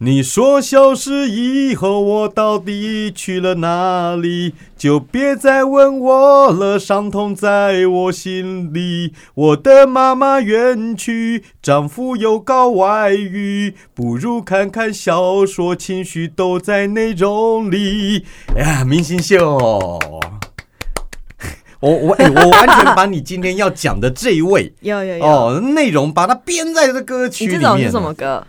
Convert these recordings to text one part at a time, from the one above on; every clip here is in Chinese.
你说消失以后，我到底去了哪里？就别再问我了，伤痛在我心里。我的妈妈远去，丈夫又搞外遇，不如看看小说，情绪都在内容里。哎呀，明星秀，我我哎，我完全把你今天要讲的这一位有有有，哦内容，把它编在这歌曲里面。你这种是什么歌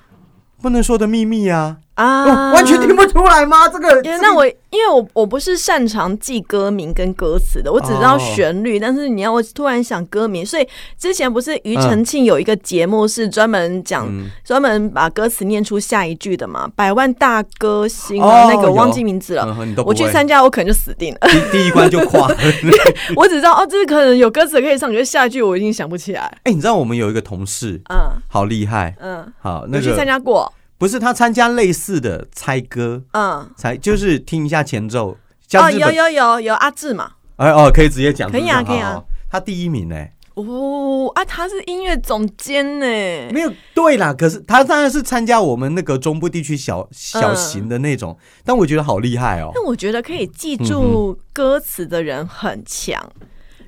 不能说的秘密呀！啊哦完全听不出来吗？这个因为那我因为我我不是擅长记歌名跟歌词的，我只知道旋律，但是你要我突然想歌名，所以之前不是庾澄庆有一个节目是专门讲嗯专、门把歌词念出下一句的嘛，百万大歌星那个我忘记名字了。我去参加，我可能就死定了。第第一关就垮了。我只知道哦，这可能有歌词可以唱，可是下一句我已经想不起来。哎，你知道我们有一个同事，嗯好厉害，嗯，好那有去参个加过。不是他参加类似的猜歌，嗯，猜就是听一下前奏。哦，有有有有阿志嘛。哎哦，可以直接讲，可以啊可以啊。他第一名呢，哦啊，他是音乐总监呢。没有对啦，可是他当然是参加我们那个中部地区小小嗯型的那种，但我觉得好厉害哦。但我觉得可以记嗯住歌词的人很强。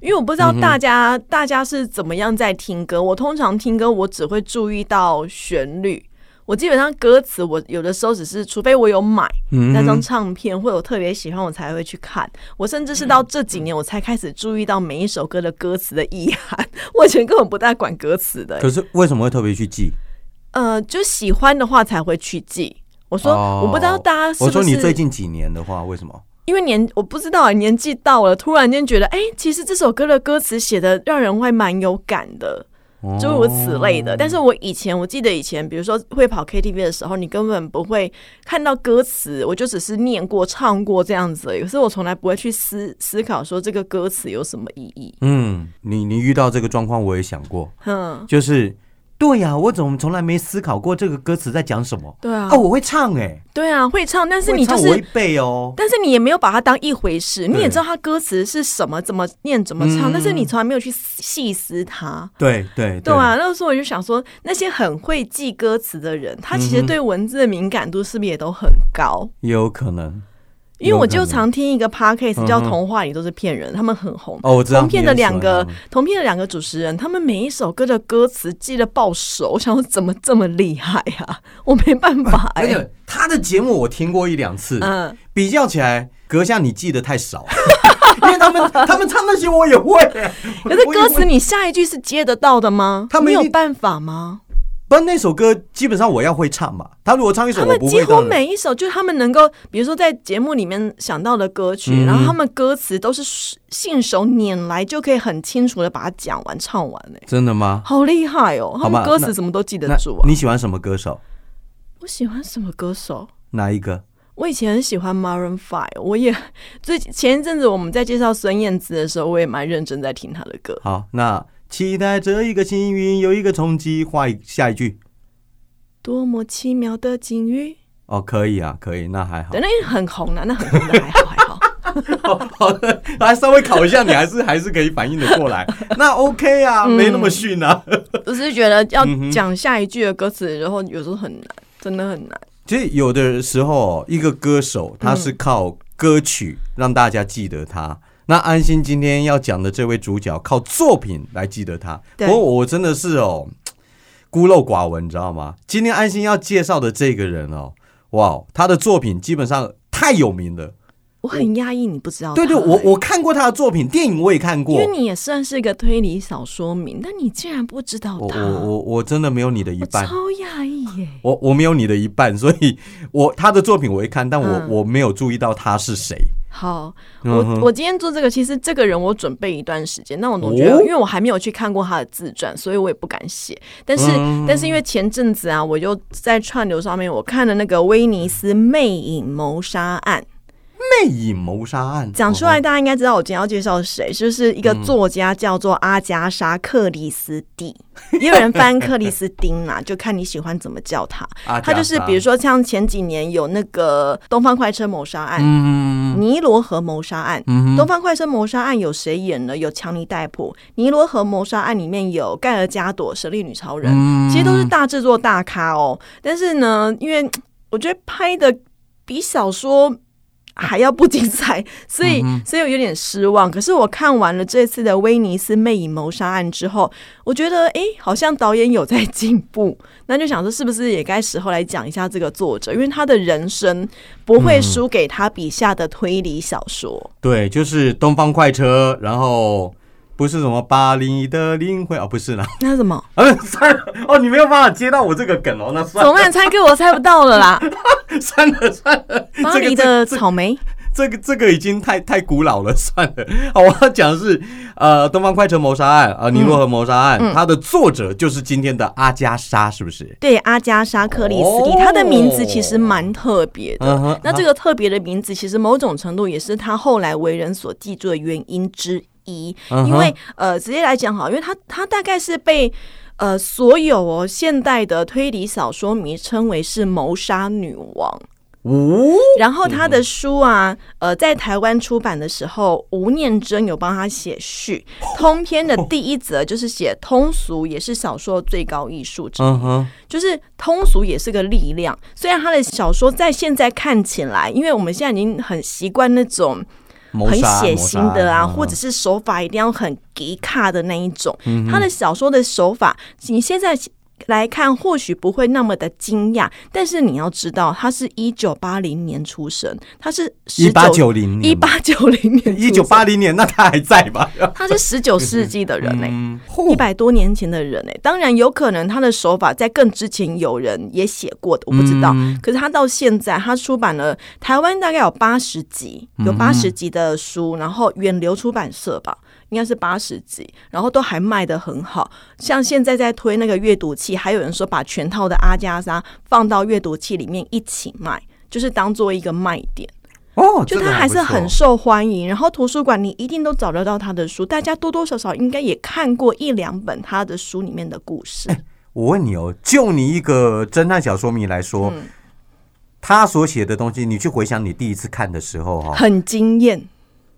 因为我不知道大家、大家是怎么样在听歌。我通常听歌，我只会注意到旋律。我基本上歌词，我有的时候只是，除非我有买嗯那张唱片，或者我特别喜欢，我才会去看。我甚至是到这几年，我才开始注意到每一首歌的歌词的意涵。我以前根本不太管歌词的、可是为什么会特别去记？呃，就喜欢的话才会去记。我说，哦我不知道大家是不是我说你最近几年的话，为什么？因为年我不知道啊，年纪到了，突然间觉得，哎、其实这首歌的歌词写的让人会蛮有感的，诸如此类哦的。但是我以前我记得以前，比如说会跑 KTV 的时候，你根本不会看到歌词，我就只是念过、唱过这样子而已。可是我从来不会去思思考说这个歌词有什么意义。嗯，你你遇到这个状况，我也想过，嗯，就是对呀、我怎么从来没思考过这个歌词在讲什么？对啊，哦，我会唱哎、对啊，会唱，但是你就会唱我会是。背哦。但是你也没有把它当一回事，你也知道它歌词是什么，怎么念，怎么唱，嗯但是你从来没有去细思它。对对对啊，那个时候我就想说，那些很会记歌词的人，他其实对文字的敏感度是不是也都很高？也有可能因为我就常听一个 podcast 叫《童话里都是骗人》，他们很红。哦，我知道。同片的两个同片的两个主持人，他们每一首歌的歌词记得爆熟，我想说怎么这么厉害呀、我没办法哎、而且他的节目我听过一两次，嗯，比较起来，阁下你记得太少，因为他们他们唱那些我也会，可是歌词你下一句是接得到的吗？你有办法吗？不然那首歌基本上我要会唱嘛。他如果唱一首我他们几乎每一首，就是他们能够，比如说在节目里面想到的歌曲，嗯然后他们歌词都是信手拈来，就可以很清楚的把它讲完、唱完呢、真的吗？好厉害哦！他好吧们歌词那怎么都记得住啊？你喜欢什么歌手？我喜欢什么歌手？哪一个？我以前很喜欢 Maroon Five，我也最前一阵子我们在介绍孙燕姿的时候，我也蛮认真在听她的歌。好，那期待这一个幸运，有一个冲击，画一下一句。多么奇妙的境遇，哦，可以啊，可以，那还好对，。那很红的，那很红的，还好还好。好的，来稍微考一下，你还是还是可以反应的过来。那 OK 啊，嗯没那么逊啊。我只是觉得要讲下一句的歌词，然后有时候很难，真的很难。其实有的时候，一个歌手他是靠歌曲让大家记得他。那安心今天要讲的这位主角，靠作品来记得他。不过我真的是哦，孤陋寡闻，你知道吗？今天安心要介绍的这个人哦，哇，他的作品基本上太有名了。我很压抑，你不知道他。对对，我我看过他的作品，电影我也看过因为。你也算是一个推理小说迷，但你竟然不知道他，我我我我真的没有你的一半。超压抑耶。我我没有你的一半，所以我他的作品我会看，但我、嗯我没有注意到他是谁。好，嗯我哼。我今天做这个，其实这个人我准备一段时间，那我总觉得，哦？因为我还没有去看过他的自传，所以我也不敢写。但是，嗯。但是因为前阵子啊，我就在串流上面我看了那个威尼斯魅影谋杀案，魅影谋杀案讲出来大家应该知道我今天要介绍是谁，就是一个嗯作家叫做阿加莎·克里斯蒂，也有人翻克里斯汀啦，就看你喜欢怎么叫他。啊他就是比如，说像前几年有那个东方快车谋杀案、嗯尼罗河谋杀案。嗯东方快车谋杀案有谁演呢？有强尼戴普。尼罗河谋杀案里面有盖尔加朵、神力女超人，嗯其实都是大制作大咖哦。但是呢，因为我觉得拍的比小说还要不精彩，所以所以我有点失望。可是我看完了这次的威尼斯魅影谋杀案之后，我觉得诶，好像导演有在进步，那就想说是不是也该时候来讲一下这个作者，因为他的人生不会输给他笔下的推理小说。对，就是东方快车，然后不是什么巴黎的灵魂哦，不是啦，那是什么？嗯，算了哦，你没有办法接到我这个梗哦，那算了，怎么办？猜歌我猜不到了啦。算了算了，巴黎的草莓，这个这个已经太太古老了，算了。好，我要讲的是呃，《东方快车谋杀案》啊，《尼罗河谋杀案》，它的作者就是今天的阿加莎，是不是？对，阿加莎·克里斯蒂，哦她的名字其实蛮特别的。嗯那这个特别的名字，其实某种程度也是她后来为人所记住的原因之因为呃，直接来讲好，因为她她大概是被呃所有哦现代的推理小说迷称为是谋杀女王。哦，然后他的书啊，呃，在台湾出版的时候，吴念真有帮他写序。通篇的第一则就是写通俗，也是小说的最高艺术之一。就是通俗也是个力量。虽然他的小说在现在看起来，因为我们现在已经很习惯那种很血腥的啊，或者是手法一定要很极卡的那一种。嗯他的小说的手法，你现在。来看，或许不会那么的惊讶，但是你要知道，他是一九八零年出生，他是一八九零一八九零年，一九八，零年，那他还在吧？他是十九世纪的人呢、嗯一百多年前的人哎、当然有可能他的手法在更之前有人也写过的，我不知道。嗯。可是他到现在，他出版了台湾大概有八十集，有八十集的书，然后远流出版社吧，应该是八十几，然后都还卖的很好。像现在在推那个阅读器，还有人说把全套的阿加莎放到阅读器里面一起卖，就是当做一个卖点。哦，就他还是很受欢迎，然后图书馆你一定都找得到他的书，大家多多少少应该也看过一两本他的书里面的故事。我问你哦，就你一个侦探小说迷来说，嗯他所写的东西，你去回想你第一次看的时候哈，很惊艳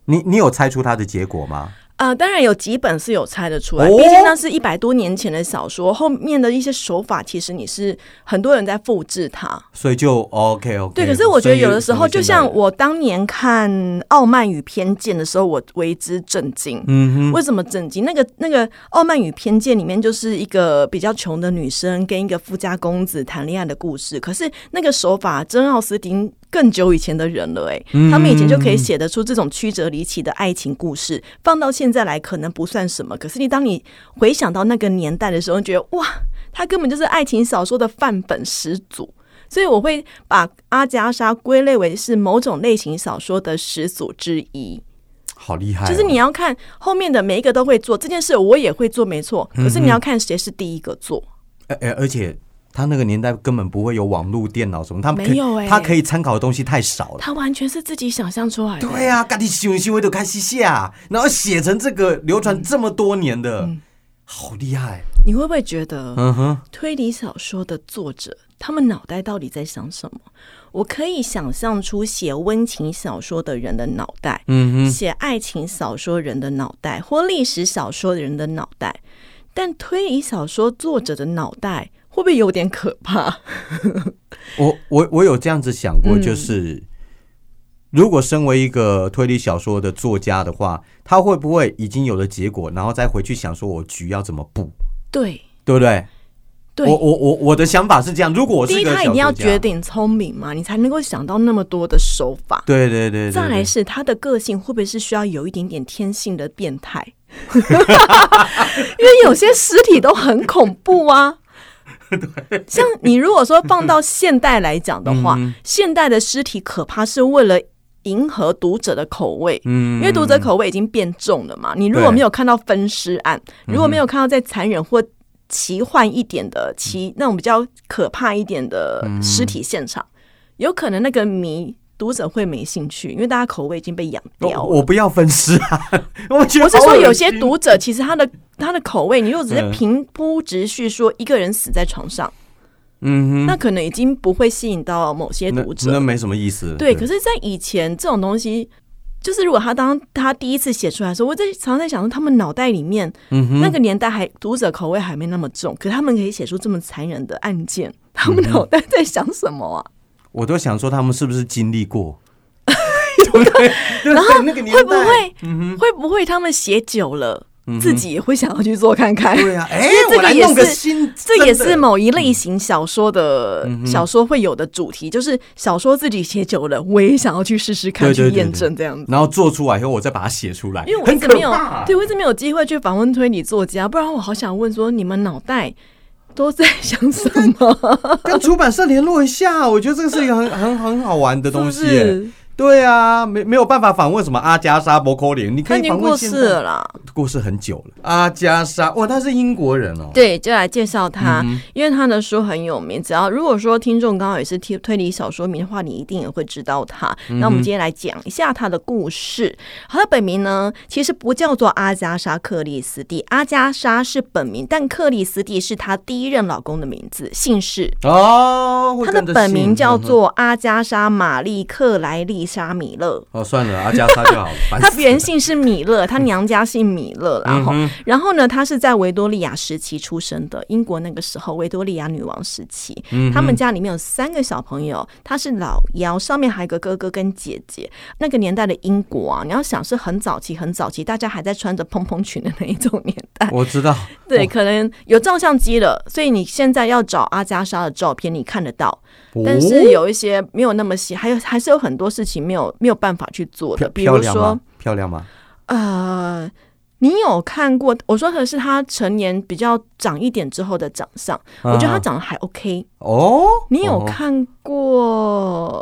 你你有猜出他的结果吗？啊、当然有几本是有猜得出来，哦毕竟那是一百多年前的小说，后面的一些手法其实你是很多人在复制它。所以就 OK OK。对，可是我觉得有的时候，就像，我当年看《傲慢与偏见》的时候，我为之震惊。嗯哼，为什么震惊？那个那个《傲慢与偏见》里面就是一个比较穷的女生跟一个富家公子谈恋爱的故事，可是那个手法，珍奥斯汀更久以前的人了、欸，嗯他们以前就可以写得出这种曲折离奇的爱情故事，放到现在来可能不算什么，可是你当你回想到那个年代的时候，你觉得哇，他根本就是爱情小说的范本始祖。所以我会把阿加莎归类为是某种类型小说的始祖之一。好厉害哦，就是你要看后面的每一个都会做这件事，我也会做，没错。可是你要看谁是第一个做，呃呃，而且他那个年代根本不会有网络电脑什么，他们没有欸他可以参考的东西太少了。他完全是自己想象出来的。对啊，赶紧修一修，就开始下，然后写成这个流传这么多年的，好厉害。你会不会觉得嗯哼，推理小说的作者他们脑袋到底在想什么？我可以想象出写温情小说的人的脑袋，嗯哼，写爱情小说人的脑袋，或历史小说的人的脑袋，但推理小说作者的脑袋会不会有点可怕？我我我有这样子想过，嗯就是、如果身为一个推理小说的作家的话，他会不会已经有了结果，然后再回去想说我局要怎么布，对对不对？对，我我我我的想法是这样，如果我是第一，个他一定要绝，顶聪明嘛，你才能够想到那么多的手法。对对对对再来是他的个性会不会是需要有一点点天性的变态？因为有些尸体都很恐怖啊。像你如果说放到现代来讲的话，嗯。现代的尸体可怕是为了迎合读者的口味，嗯。因为读者口味已经变重了嘛。你如果没有看到分尸案，如果没有看到再残忍或奇幻一点的奇那种比较可怕一点的尸体现场，有可能那个迷读者会没兴趣，因为大家口味已经被养掉了。我我不要分尸啊！我觉得我是说，有些读者其实他的他的口味，你如果只是嗯平铺直叙说一个人死在床上，嗯哼，那可能已经不会吸引到某些读者那。没什么意思。对，可是，在以前这种东西，就是如果他当他第一次写出来的时候，我在常常在想说，他们脑袋里面、嗯哼，那个年代还读者口味还没那么重，可他们可以写出这么残忍的案件，他们脑袋在想什么啊？我都想说他们是不是经历过？对不对？然后那个会不会嗯，会不会他们写久了，嗯自己也会想要去做看看？对啊，哎、这个也是新，这也是某一类型小说的小说会有的主题，就是小说自己写久了，我也想要去试试看，去验证这样子。然后做出来以后，我再把它写出来，因为我一直没有怕，对我一直没有机会去访问推理作家，不然我好想问说，你们脑袋都在想什么？跟出版社联络一下，我觉得这个是一个很很很好玩的东西。是？对啊，没没有办法访问什么阿加莎·伯科林，你可以他已经过世了啦。过世很久了。阿加莎，哇，他是英国人哦。对，就来介绍他，嗯因为他的书很有名。只要如果说听众刚好也是推推理小说迷的话，你一定也会知道他。嗯那我们今天来讲一下他的故事。他的本名呢，其实不叫做阿加莎·克里斯蒂，阿加莎是本名，但克里斯蒂是她第一任老公的名字，姓氏。哦，会她的本名叫做阿加莎·玛丽·克莱丽莎·米勒。哦，算了，阿加莎就好了。烦她原姓是米勒，她娘家姓米勒，然后、嗯然后呢，她是在维多利亚时期出生的，英国那个时候维多利亚女王时期，嗯他们家里面有三个小朋友，她是老幺，上面还有个哥哥跟姐姐。那个年代的英国啊，你要想是很早期、很早期，大家还在穿着蓬蓬裙的那一种年代。我知道，对，哦可能有照相机了，所以你现在要找阿加莎的照片，你看得到，但是哦有一些没有那么细，还有还是有很多事情没有没有办法去做的，比如说漂亮吗？漂亮吗？呃，你有看过？我说的是他成年比较长一点之后的长相，我觉得他啊长得还 OK。哦，你有哦看过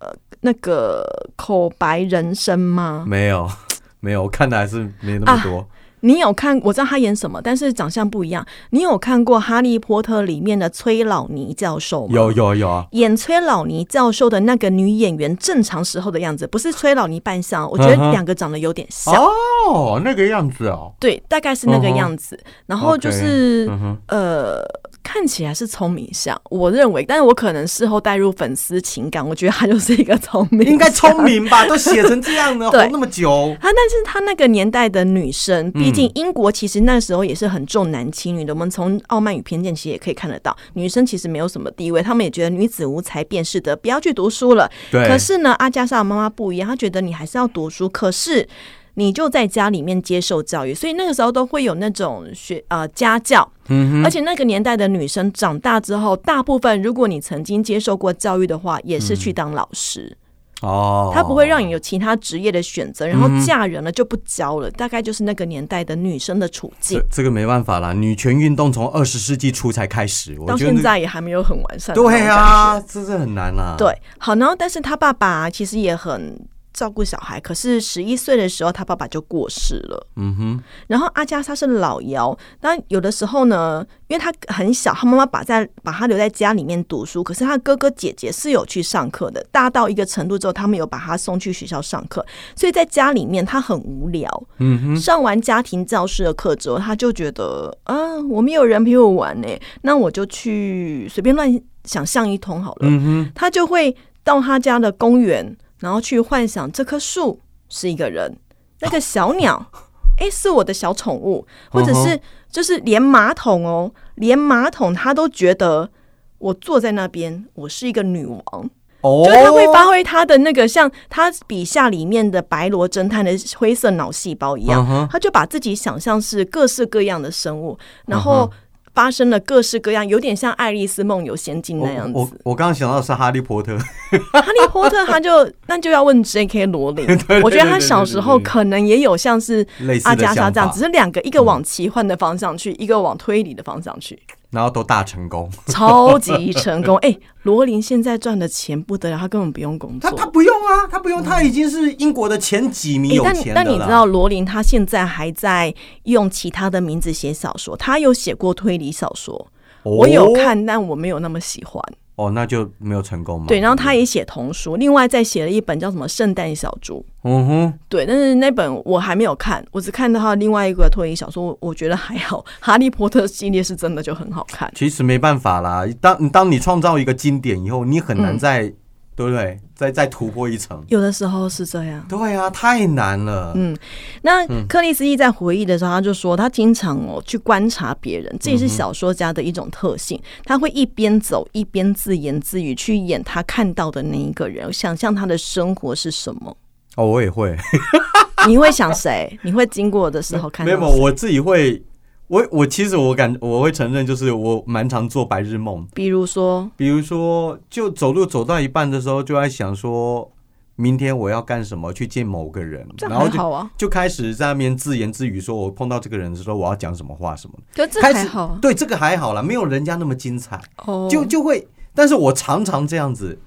呃那个口白人生吗？没有？没有，我看的还是没那么啊多。你有看？我知道他演什么，但是长相不一样。你有看过《哈利波特》里面的崔老尼教授吗？有有有啊，演崔老尼教授的那个女演员正常时候的样子，不是崔老尼扮相，我觉得两个长得有点像。哦，那个样子哦。对，大概是那个样子。然后就是、嗯，呃，看起来是聪明相，我认为，但是我可能事后带入粉丝情感，我觉得他就是一个聪明，应该聪。明吧？都写成这样了，对活那么久。他，但是他那个年代的女生，毕嗯竟英国其实那时候也是很重男轻女的。我们从《傲慢与偏见》其实也可以看得到，女生其实没有什么地位，他们也觉得女子无才便是德，不要去读书了。对，可是呢，阿加莎的妈妈不一样，她觉得你还是要读书，可是你就在家里面接受教育，所以那个时候都会有那种学呃家教，嗯而且那个年代的女生长大之后，大部分如果你曾经接受过教育的话，也是去当老师，哦，她不会让你有其他职业的选择，然后嫁人了就不教了，大概就是那个年代的女生的处境这。这个没办法啦，女权运动从二十世纪初才开始，我到现在也还没有很完善对。啊，这是很难啊。对，好，然后但是他爸爸其实也很照顾小孩，可是十一岁的时候他爸爸就过世了。嗯哼，然后阿加莎是老幺，那有的时候呢，因为他很小，他妈妈把在把他留在家里面读书，可是他哥哥姐姐是有去上课的，大到一个程度之后，他们有把他送去学校上课，所以在家里面他很无聊。嗯哼，上完家庭教师的课之后，他就觉得啊，我没有人陪我玩呢，那我就去随便乱想象一通好了。嗯哼，他就会到他家的公园，然后去幻想这棵树是一个人，那个小鸟，诶，是我的小宠物，或者是就是连马桶哦，连马桶他都觉得我坐在那边，我是一个女王，哦，就他会发挥他的那个像他笔下里面的白罗侦探的灰色脑细胞一样他就把自己想象是各式各样的生物，然嗯后发生了各式各样，有点像《爱丽丝梦游仙境》那样子。我我刚刚想到的是哈利波特，哈利波特他就 那就要问 J.K. 罗琳，我觉得他小时候可能也有像是阿加莎这样，只是两个一个往奇幻的方向去，一个往推理的方向去，然后都大成功。超级成功。哎、罗琳现在赚的钱不得了，他根本不用工作。他他不用啊，他不用，他已经是英国的前几名但有钱的了但你知道罗琳他现在还在用其他的名字写小说，他有写过推理小说，我有看，但我没有那么喜欢。哦，那就没有成功嘛。对，然后他也写童书，另外再写了一本叫什么《圣诞小猪》。嗯哼，对，但是那本我还没有看，我只看到他另外一个推理小说，我我觉得还好，《哈利波特》系列是真的就很好看。其实没办法啦。当当你创造一个经典以后，你很难嗯再对不对？再再突破一层。有的时候是这样。对啊，太难了。嗯，那克里斯蒂在回忆的时候，他就说他经常哦去观察别人，这也是小说家的一种特性。他会一边走一边自言自语，去演他看到的那一个人，想象他的生活是什么。哦，我也会。你会想谁？你会经过的时候看？没有，我自己会。我我其实我感我会承认，就是我蛮常做白日梦。比如说，比如说，就走路走到一半的时候，就在想说，明天我要干什么？去见某个人，然后就就开始在那边自言自语，说我碰到这个人的时候，我要讲什么话什么的。这还好，对这个还好了，没有人家那么精彩。哦，就就会，但是我常常这样子，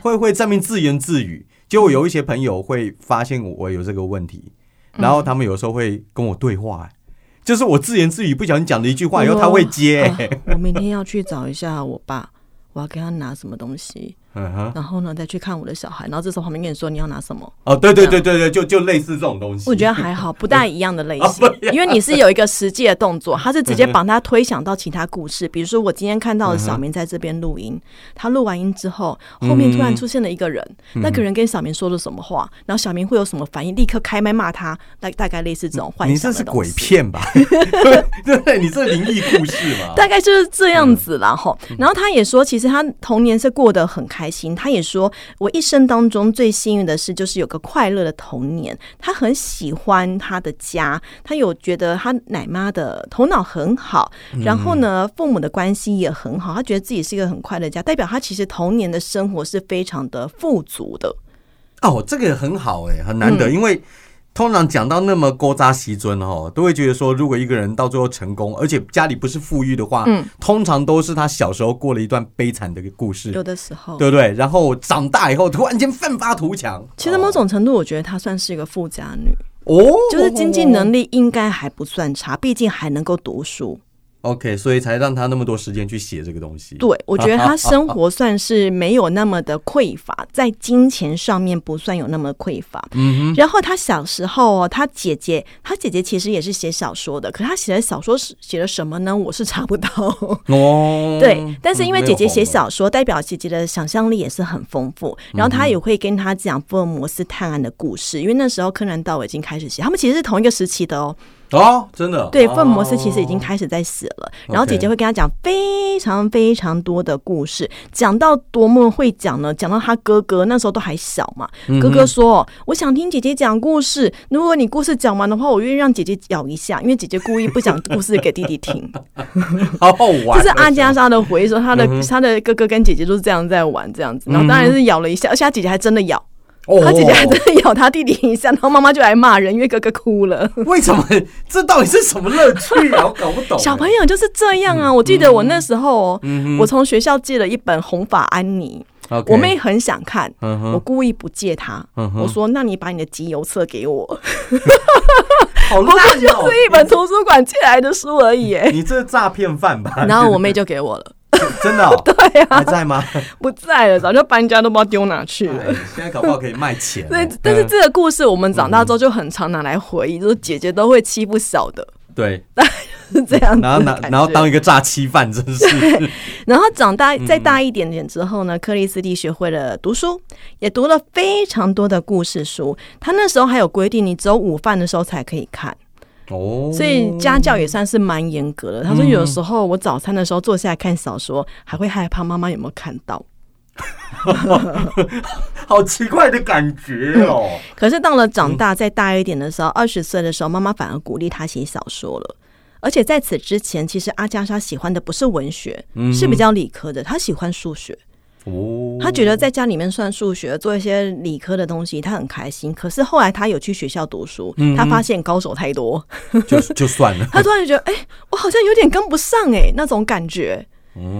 会会在面自言自语。就有一些朋友会发现我有这个问题，然后他们有时候会跟我对话。就是我自言自语不小心讲的一句话，然后他会接。我明天要去找一下我爸，我要给他拿什么东西。然后呢，再去看我的小孩，然后这时候旁边跟你说你要拿什么？哦，对对对对对，就就类似这种东西。我觉得还好，不大一样的类型，因为你是有一个实际的动作，他是直接把他推想到其他故事。比如说，我今天看到的小明在这边录音，他录完音之后，后面突然出现了一个人，那个人跟小明说了什么话，然后小明会有什么反应？立刻开麦骂他，大大概类似这种幻想。你这是鬼片吧？对，你这灵异故事嘛？大概就是这样子，然后，然后他也说，其实他童年是过得很开。开心，他也说，我一生当中最幸运的事就是有个快乐的童年。他很喜欢他的家，他有觉得他奶妈的头脑很好，然后呢，父母的关系也很好，他觉得自己是一个很快乐家，代表他其实童年的生活是非常的富足的。哦，这个很好哎，很难得，因为。通常讲到那么勾扎西尊哦，都会觉得说，如果一个人到最后成功，而且家里不是富裕的话，嗯，通常都是他小时候过了一段悲惨的一个故事，有的时候，对不对？然后长大以后突然间奋发图强。其实某种程度，我觉得她算是一个富家女哦，就是经济能力应该还不算差，毕竟还能够读书。OK，所以才让他那么多时间去写这个东西。对，我觉得他生活 算是没有那么的匮乏，在金钱上面不算有那么匮乏。嗯哼。然后他小时候哦，他姐姐，他姐姐其实也是写小说的，可他写的小说是写了什么呢？我是查不到。哦。对，但是因为姐姐写小说，代表姐姐的想象力也是很丰富。然后他也会跟他讲福尔摩斯探案的故事，因为那时候柯南道尔已经开始写，他们其实是同一个时期的哦。哦，真的，对，福尔摩斯其实已经开始在死了，然后姐姐会跟他讲非常非常多的故事，讲到多么会讲呢？讲到他哥哥那时候都还小嘛，哥哥说：“我想听姐姐讲故事，如果你故事讲完的话，我愿意让姐姐咬一下，因为姐姐故意不讲故事给弟弟听。”好好玩，这是阿加莎的回忆，说他的他的哥哥跟姐姐都是这样在玩这样子，然后当然是咬了一下，而且他姐姐还真的咬。他姐姐还真的咬他弟弟一下，然后妈妈就来骂人，因为哥哥哭了。为什么？这到底是什么乐趣啊？我搞不懂。小朋友就是这样啊！我记得我那时候，我从学校借了一本《红发安妮》，我妹很想看，我故意不借她。我说：“那你把你的集邮册给我。”好烂哦！就是一本图书馆借来的书而已。你这是诈骗犯吧？然后我妹就给我了。真的？对啊，还在吗？不在了，早就搬家，都不知道丢哪去了。现在搞不好可以卖钱。对，但是这个故事我们长大之后就很常拿来回忆，就是姐姐都会欺负小的。对，是 这样。然后拿，然后当一个诈欺犯，真是。然后长大再大一点点之后呢，克里斯蒂学会了读书，也读了非常多的故事书。他那时候还有规定，你只有午饭的时候才可以看。哦，所以家教也算是蛮严格的。他说，有时候我早餐的时候坐下来看小说，还会害怕妈妈有没有看到，好奇怪的感觉哦。可是到了长大再大一点的时候，二十岁的时候，妈妈反而鼓励他写小说了。而且在此之前，其实阿加莎喜欢的不是文学，是比较理科的，他喜欢数学。哦，他觉得在家里面算数学，做一些理科的东西，他很开心。可是后来他有去学校读书，他发现高手太多，就就算了。他突然就觉得，哎，我好像有点跟不上哎，那种感觉。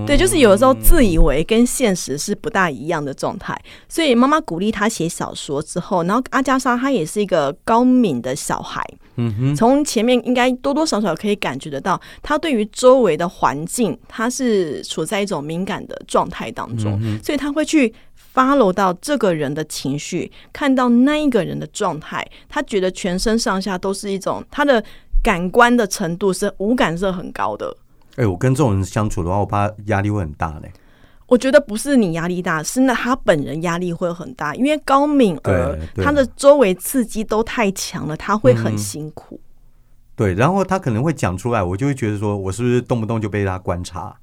对，就是有的时候自以为跟现实是不大一样的状态，所以妈妈鼓励他写小说之后，然后阿加莎她也是一个高敏的小孩，嗯哼，从前面应该多多少少可以感觉得到，他对于周围的环境，他是处在一种敏感的状态当中，所以他会去 follow 到这个人的情绪，看到那一个人的状态，他觉得全身上下都是一种他的感官的程度是五感是很高的。哎，我跟这种人相处的话，我怕压力会很大嘞。我觉得不是你压力大，是那他本人压力会很大，因为高敏儿他的周围刺激都太强了，他会很辛苦。对，然后他可能会讲出来，我就会觉得说，我是不是动不动就被他观察？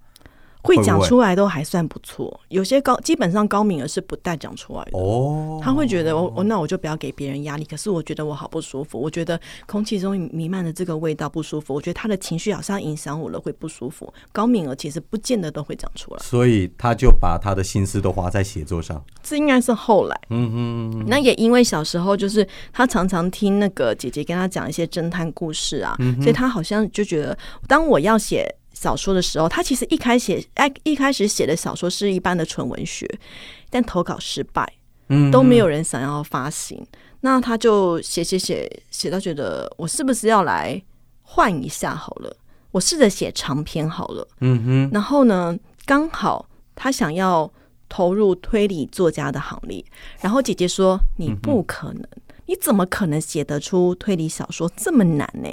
会讲出来都还算不错，有些高基本上高敏儿是不带讲出来的。哦，他会觉得我我那我就不要给别人压力，可是我觉得我好不舒服，我觉得空气中弥漫的这个味道不舒服，我觉得他的情绪好像影响我了，会不舒服。高敏儿其实不见得都会讲出来，所以他就把他的心思都花在写作上。这应该是后来。嗯哼，那也因为小时候就是他常常听那个姐姐跟他讲一些侦探故事啊，所以他好像就觉得，当我要写小说的时候，他其实一开始哎一开始写的小说是一般的纯文学，但投稿失败，嗯都没有人想要发行，那他就写写写写到觉得我是不是要来换一下好了，我试着写长篇好了，嗯哼，然后呢，刚好他想要投入推理作家的行列，然后姐姐说：“你不可能，你怎么可能写得出推理小说这么难呢？”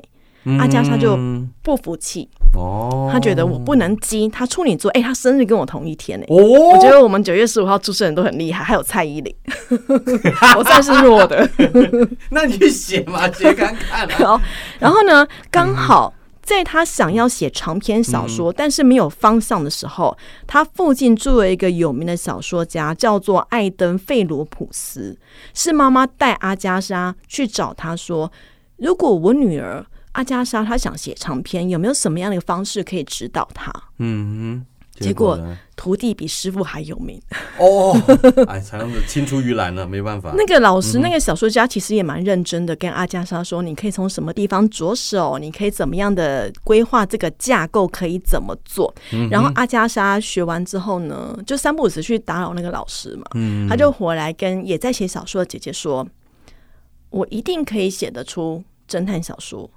阿加莎就嗯不服气，哦，他觉得我不能激。他处女座，哎、他生日跟我同一天呢。哦，我觉得我们九月十五号出生人都很厉害，还有蔡依林，我算是弱的。那你去写嘛，写看看啊。然后，然后呢，刚好在他想要写长篇小说，但是没有方向的时候，他附近住了一个有名的小说家，叫做艾登·费罗普斯。是妈妈带阿加莎去找他说：“如果我女儿阿加莎她想写长篇，有没有什么样的一个方式可以指导她嗯哼，结果呢？？”徒弟比师傅还有名。哦，哎，才用的青出于蓝了，没办法。那个老师，那个小说家其实也蛮认真的，跟阿加莎说，你可以从什么地方着手，你可以怎么样的规划这个架构，可以怎么做。然后阿加莎学完之后呢，就三不五时去打扰那个老师嘛，嗯他就回来跟也在写小说的姐姐说，我一定可以写得出侦探小说。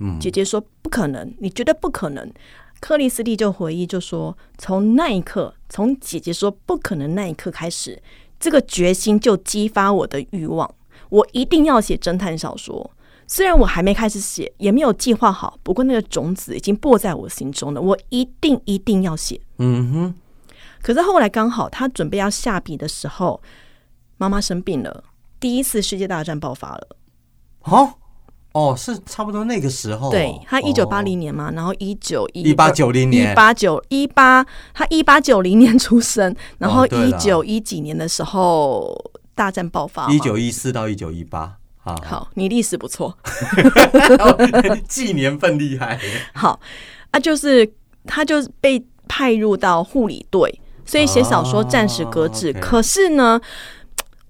嗯姐姐说不可能，你觉得不可能？克里斯蒂就回忆就说，从那一刻，从姐姐说不可能那一刻开始，这个决心就激发我的欲望，我一定要写侦探小说。虽然我还没开始写，也没有计划好，不过那个种子已经播在我心中了，我一定一定要写。嗯哼，可是后来刚好他准备要下笔的时候，妈妈生病了，第一次世界大战爆发了。哦哦，是差不多那个时候哦。对他一九八哦零年嘛，然后一九一八九零年一八九一八，他一八九零年出生，然后一九一几年的时候大战爆发嘛。一九一四到一九一八。好，好，你历史不错。记年份厉害。好啊，就是他就被派入到护理队，所以写小说暂时搁置。可是呢，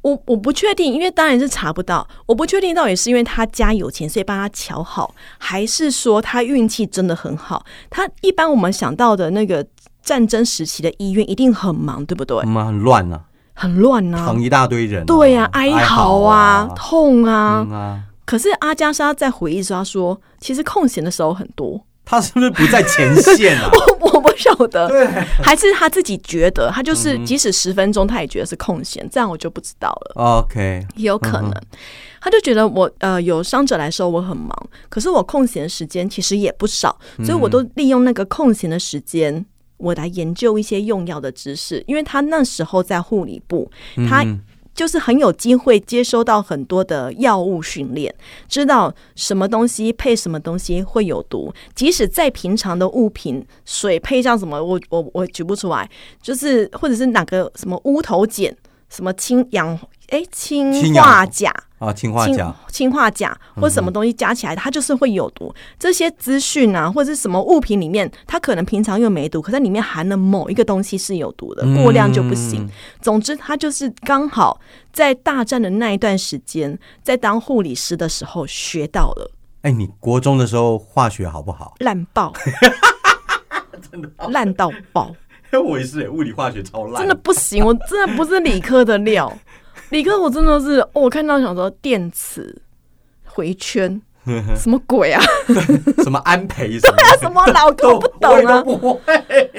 我我不确定，因为当然是查不到，我不确定到底是因为他家有钱，所以帮他瞧好，还是说他运气真的很好。他一般我们想到的那个战争时期的医院一定很忙，对不对？嗯，很乱啊，很乱呐、躺一大堆人啊。对呀、哀嚎啊，啊，痛啊。嗯啊。可是阿加莎在回忆说，她说，其实空闲的时候很多。他是不是不在前线啊？我我不晓得，对，还是他自己觉得，他就是嗯即使十分钟，他也觉得是空闲，这样我就不知道了，OK，也有可能。嗯他就觉得我呃有伤者来说我很忙，可是我空闲时间其实也不少，所以我都利用那个空闲的时间，我来研究一些用药的知识。因为他那时候在护理部，他嗯就是很有机会接收到很多的药物训练，知道什么东西配什么东西会有毒。即使再平常的物品，水配上什么，我我我举不出来，就是或者是哪个什么乌头碱，什么氢氧哎氢化钾。啊，氰化钾，氢化钾或什么东西加起来，它就是会有毒。这些资讯啊，或者是什么物品里面，它可能平常又没毒，可在里面含了某一个东西是有毒的，过量就不行。嗯总之，它就是刚好在大战的那一段时间，在当护理师的时候学到了，哎，你国中的时候化学好不好？烂爆，真的烂到爆，我也是，物理化学超烂，真的不行，我真的不是理科的料。理科我真的是，哦我看到想说电磁回圈，什么鬼啊？什么安培什么那什么老哥我不懂啊！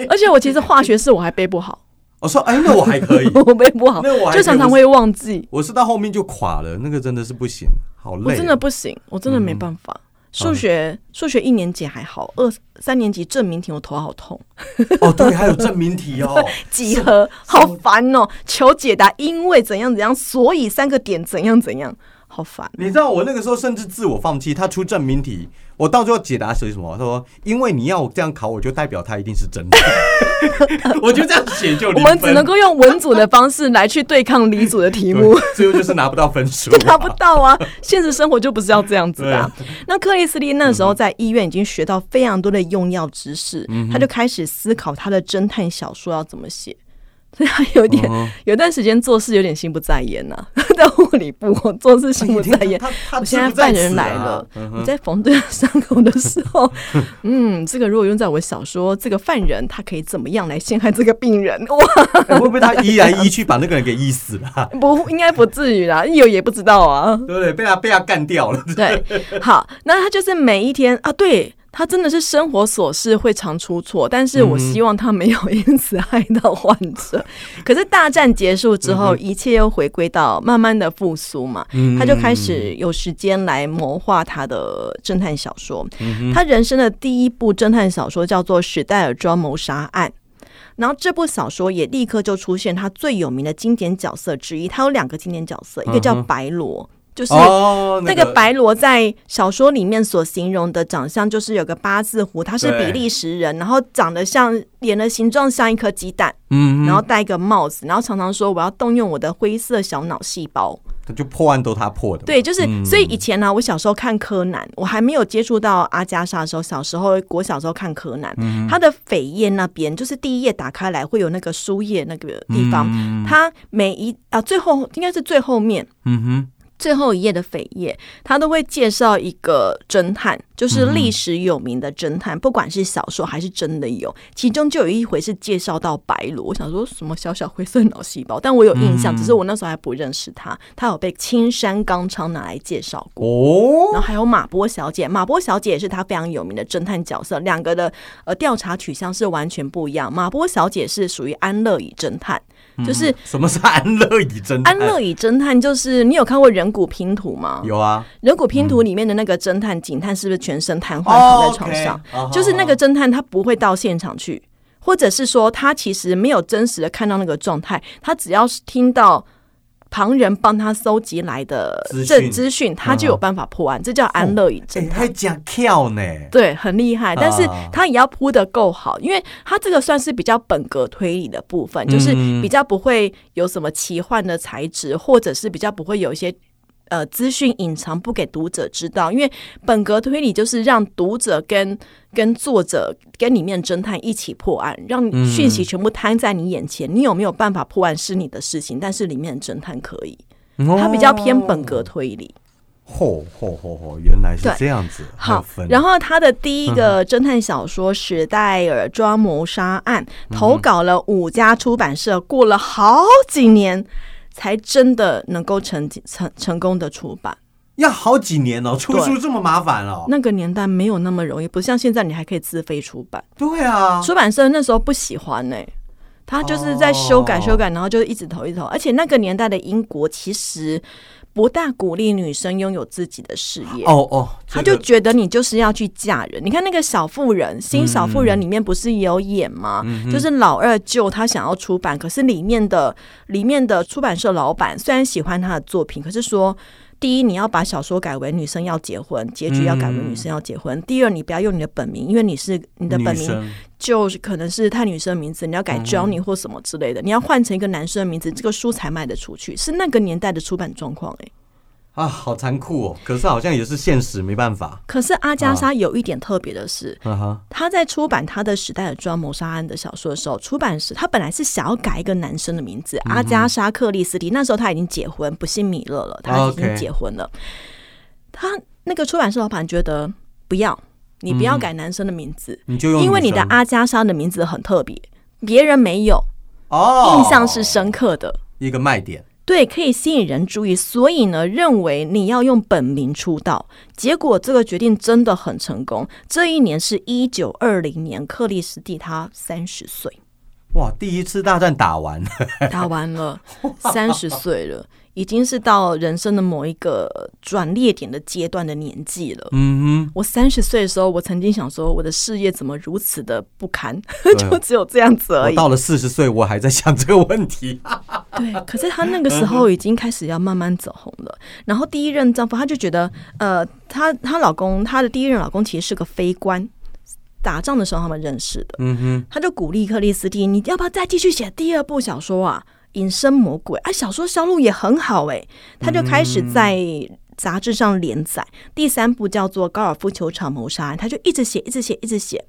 而且我其实化学式我还背不好，我说，哎，那我还可以，我背不好那我，还就常常会忘记。我是到后面就垮了，那个真的是不行，好累。我真的不行，我真的没办法。数学数学一年级还好，二三年级证明题我头好痛，哦，对，还有证明题哦，几何？好烦哦，求解答，因为怎样怎样，所以三个点怎样怎样，好烦。你知道我那个时候甚至自我放弃，他出证明题，我到最后解答是什么？他说：“因为你要我这样考，我就代表他一定是真的。”我就这样写就我们只能够用文组的方式来去对抗理组的题目。最后就是拿不到分数，拿不到啊！现实生活就不是要这样子的啊、那克里斯蒂那时候在医院已经学到非常多的用药知识，嗯他就开始思考他的侦探小说要怎么写。所以他有点、嗯有段时间做事有点心不在焉呐、在护理部我做事心不在焉。我现在犯人来了，嗯我在缝这个伤口的时候，嗯，这个如果用在我小说，这个犯人他可以怎么样来陷害这个病人？哇，哎会不会他医来医去把那个人给医死了啊？不，应该不至于啦，有也不知道啊。对不对？被他被他干掉了。对，好，那他就是每一天啊，对他真的是生活琐事会常出错，但是我希望他没有因此害到患者。可是大战结束之后，一切又回归到慢慢的复苏嘛，他就开始有时间来谋划他的侦探小说。他人生的第一部侦探小说叫做《史戴尔庄谋杀案》。然后这部小说也立刻就出现他最有名的经典角色之一，他有两个经典角色，一个叫白罗，就是哦，那个白罗在小说里面所形容的长相，就是有个八字胡，他是比利时人，然后长得像脸的形状像一颗鸡蛋，嗯，然后戴一个帽子，然后常常说我要动用我的灰色小脑细胞。就破案都他破的嘛。对，就是所以以前呢、我小时候看柯南，我还没有接触到阿加莎的时候，小时候我小时候看柯南，它的扉页那边就是第一页打开来会有那个书页那个地方，它每一啊最后应该是最后面。嗯哼，最后一页的扉页，他都会介绍一个侦探，就是历史有名的侦探，不管是小说还是真的有。其中就有一回是介绍到白罗，我想说什么小小灰色脑细胞，但我有印象，只是我那时候还不认识他。他有被青山刚昌拿来介绍过。哦然后还有马波小姐，马波小姐也是他非常有名的侦探角色，两个的呃调查取向是完全不一样。马波小姐是属于安乐椅侦探，就是什么是安乐椅侦探？安乐椅侦探，就是你有看过人骨拼图吗？有啊，人骨拼图里面的那个侦探警探是不是全身瘫痪哦躺在床上就是那个侦探他不会到现场去，或者是说他其实没有真实的看到那个状态，他只要是听到。旁人帮他搜集来的资讯这资讯，他就有办法破案，这叫安乐椅哎，侦探。还讲跳呢。对，很厉害，但是啊他也要铺的够好，因为他这个算是比较本格推理的部分，就是嗯比较不会有什么奇幻的材质，或者是比较不会有一些。呃，资讯隐藏不给读者知道，因为本格推理就是让读者跟跟作者跟里面侦探一起破案，让讯息全部摊在你眼前。你有没有办法破案是你的事情，但是里面侦探可以，他比较偏本格推理。嚯嚯嚯嚯，原来是这样子。好，然后他的第一个侦探小说《史戴尔庄谋杀案》投稿了五家出版社，过了好几年才真的能够成成成功的出版。要好几年哦，出书这么麻烦哦。那个年代没有那么容易，不像现在你还可以自费出版。对啊，出版社那时候不喜欢呢、他就是在修改哦修改，然后就一直投一直投。而且那个年代的英国其实不大鼓励女生拥有自己的事业。哦哦，他就觉得你就是要去嫁人。你看那个小妇人，新小妇人里面不是也有演吗？嗯就是老二舅他想要出版，可是里面的里面的出版社老板虽然喜欢他的作品，可是说。第一，你要把小说改为女生要结婚，结局要改为女生要结婚。第二，你不要用你的本名，因为你是你的本名就是可能是太女生的名字，你要改 Johnny 或什么之类的，你要换成一个男生的名字，这个书才卖得出去。是那个年代的出版状况哎。啊，好残酷哦。可是好像也是现实，没办法。可是阿加莎有一点特别的是，哈哈，他在出版他的《时代的庄谋杀案》的小说的时候，出版时他本来是想要改一个男生的名字，阿加莎·克里斯蒂。那时候他已经结婚，不姓米勒了，他已经结婚了。他那个出版社老板觉得不要，你不要改男生的名字，你就用因为你的阿加莎的名字很特别，别人没有，哦印象是深刻的。一个卖点。对，可以吸引人注意，所以呢，认为你要用本名出道。结果这个决定真的很成功。这一年是一九二零年，克里斯蒂他三十岁，哇，第一次大战打完了，打完了，三十岁了，已经是到人生的某一个转捩点的阶段的年纪了。嗯哼我三十岁的时候，我曾经想说，我的事业怎么如此的不堪，就只有这样子，而已。我到了四十岁，我还在想这个问题。对，可是她那个时候已经开始要慢慢走红了。然后第一任丈夫，她就觉得，呃，她她老公，她的第一任老公其实是个非官，打仗的时候他们认识的。嗯哼，他就鼓励克里斯蒂，你要不要再继续写第二部小说啊？隐身魔鬼啊，小说销路也很好诶、他就开始在杂志上连载。第三部叫做《高尔夫球场谋杀案》，他就一直写，一直写，一直写。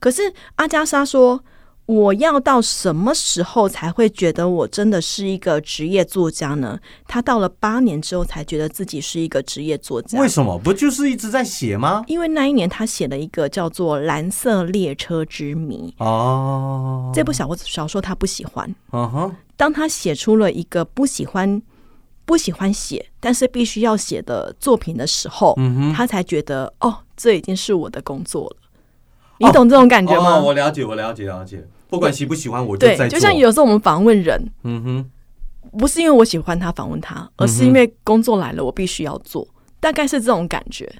可是阿加莎说：“我要到什么时候才会觉得我真的是一个职业作家呢？”他到了八年之后才觉得自己是一个职业作家。为什么不就是一直在写吗？因为那一年他写了一个叫做《蓝色列车之谜》哦，这部小小说，他不喜欢。嗯哼，当他写出了一个不喜欢、不喜欢写，但是必须要写的作品的时候，他才觉得哦，这已经是我的工作了。你懂这种感觉吗？哦，我了解，我了解，了解。不管喜不喜欢，我就对在，做。就像有时候我们访问人，嗯哼，不是因为我喜欢他访问他，而是因为工作来了，我必须要做，大概是这种感觉。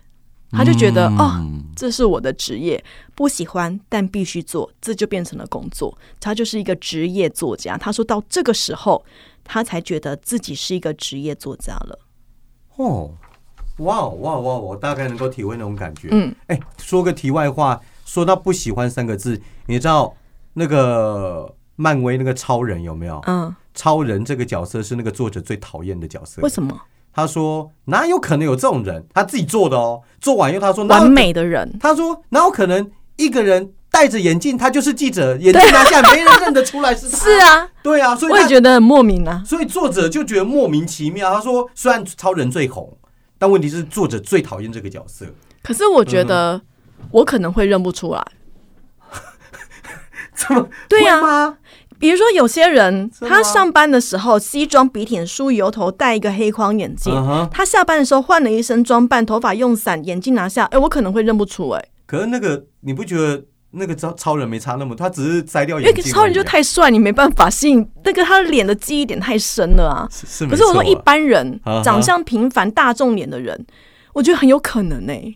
他就觉得、哦，嗯这是我的职业，不喜欢但必须做，这就变成了工作。他就是一个职业作家。他说到这个时候，他才觉得自己是一个职业作家了。哦，哇哇哇！我大概能够体会那种感觉。嗯，哎，说个题外话，说到不喜欢三个字，你知道那个漫威那个超人有没有？嗯，超人这个角色是那个作者最讨厌的角色。为什么？他说哪有可能有这种人？他自己做的哦。做完以后他说完美的人，他说哪有可能一个人戴着眼镜，他就是记者，眼镜拿下来没人认得出来是他。是啊，对啊，所以我也觉得很莫名啊。所以作者就觉得莫名其妙。他说虽然超人最红，但问题是作者最讨厌这个角色。可是我觉得我可能会认不出来。对呀？比如说有些人，他上班的时候西装笔挺、梳油头、戴一个黑框眼镜，他下班的时候换了一身装扮，头发用散，眼镜拿下，哎，我可能会认不出哎、可是那个你不觉得那个超超人没差那么多？他只是摘掉因眼镜而已啊，为超人就太帅，你没办法吸引那个他的脸的记忆点太深了啊。是是没可是我说一般人长相平凡、大众脸的人，我觉得很有可能哎、